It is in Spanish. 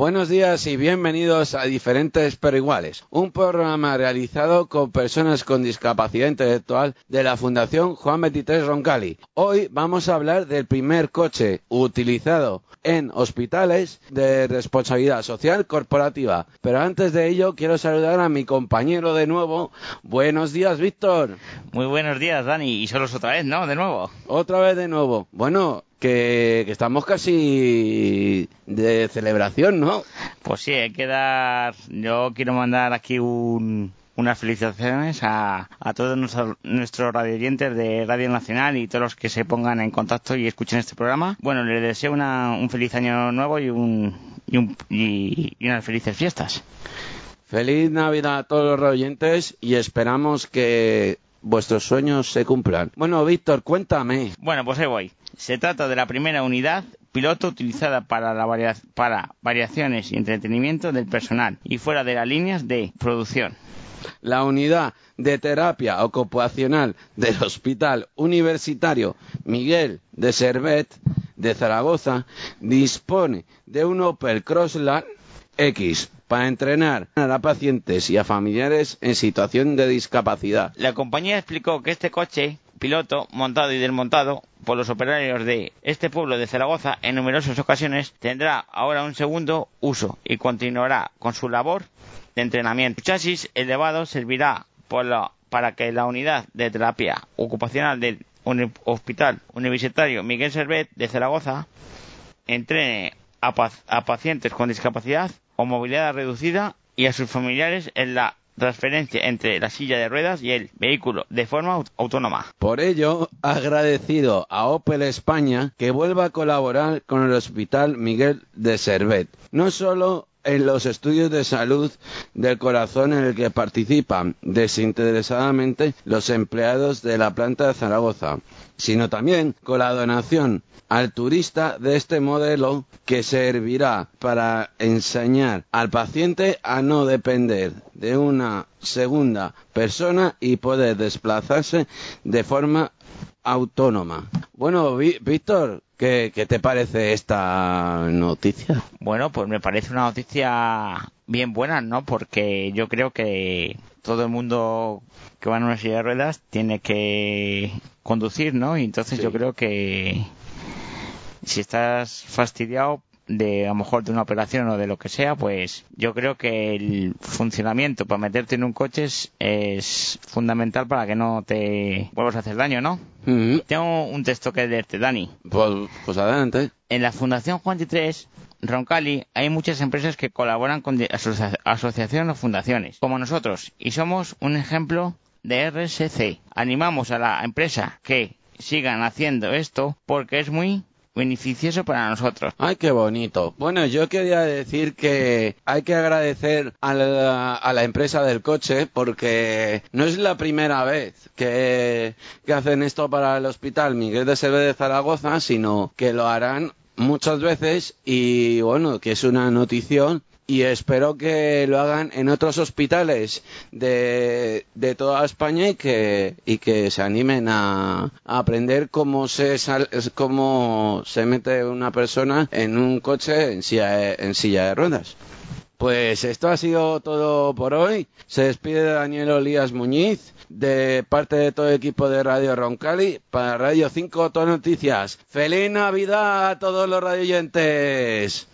Buenos días y bienvenidos a Diferentes pero Iguales, un programa realizado con personas con discapacidad intelectual de la Fundación Juan 23 Roncali. Hoy vamos a hablar del primer coche utilizado en hospitales de responsabilidad social corporativa. Pero antes de ello quiero saludar a mi compañero de nuevo. Buenos días, Víctor. Muy buenos días, Dani. Y solo otra vez, ¿no? De nuevo. Otra vez de nuevo. Bueno, que, que, estamos casi de celebración, ¿no? Pues sí, hay que dar. Yo quiero mandar aquí un, unas felicitaciones a, a todos nuestros, nuestros radioyentes de Radio Nacional y todos los que se pongan en contacto y escuchen este programa. Bueno, les deseo una, un feliz año nuevo y, un, y, un, y, y unas felices fiestas. Feliz Navidad a todos los radioyentes y esperamos que vuestros sueños se cumplan. Bueno, Víctor, cuéntame. Bueno, pues ahí voy. Se trata de la primera unidad piloto utilizada para, la varia para variaciones y entretenimiento del personal y fuera de las líneas de producción. La unidad de terapia ocupacional del Hospital Universitario Miguel de Servet de Zaragoza dispone de un Opel Crossland X para entrenar a pacientes y a familiares en situación de discapacidad. La compañía explicó que este coche piloto montado y desmontado por los operarios de este pueblo de Zaragoza en numerosas ocasiones tendrá ahora un segundo uso y continuará con su labor de entrenamiento. El chasis elevado servirá por la, para que la unidad de terapia ocupacional del Hospital Universitario Miguel Servet de Zaragoza entrene a, a pacientes con discapacidad o movilidad reducida y a sus familiares en la transferencia entre la silla de ruedas y el vehículo de forma autónoma. Por ello, agradecido a Opel España que vuelva a colaborar con el Hospital Miguel de Servet. No solo en los estudios de salud del corazón en el que participan desinteresadamente los empleados de la planta de Zaragoza, sino también con la donación al turista de este modelo que servirá para enseñar al paciente a no depender de una segunda persona y poder desplazarse de forma autónoma. Bueno, Víctor, ¿qué, ¿qué, te parece esta noticia? Bueno, pues me parece una noticia bien buena, ¿no? Porque yo creo que todo el mundo que va en una silla de ruedas tiene que conducir, ¿no? Y entonces sí. yo creo que si estás fastidiado de a lo mejor de una operación o de lo que sea, pues yo creo que el funcionamiento para meterte en un coche es, es fundamental para que no te vuelvas a hacer daño, ¿no? Tengo un texto que leerte, Dani. Pues, pues adelante. En la Fundación Juan 23 Roncali hay muchas empresas que colaboran con asocia asociaciones o fundaciones, como nosotros, y somos un ejemplo de RSC. Animamos a la empresa que sigan haciendo esto porque es muy beneficioso para nosotros. Ay, qué bonito. Bueno, yo quería decir que hay que agradecer a la, empresa del coche porque no es la primera vez que, que hacen esto para el hospital Miguel de Seve de Zaragoza, sino que lo harán muchas veces y bueno, que es una notición y espero que lo hagan en otros hospitales de, de toda España y que, y que se animen a, aprender cómo se, sal, cómo se mete una persona en un coche en silla, en silla de ruedas. Pues esto ha sido todo por hoy. Se despide Daniel Olías Muñiz de parte de todo el equipo de Radio Roncali para Radio 5 Todo Noticias. ¡Feliz Navidad a todos los radioyentes!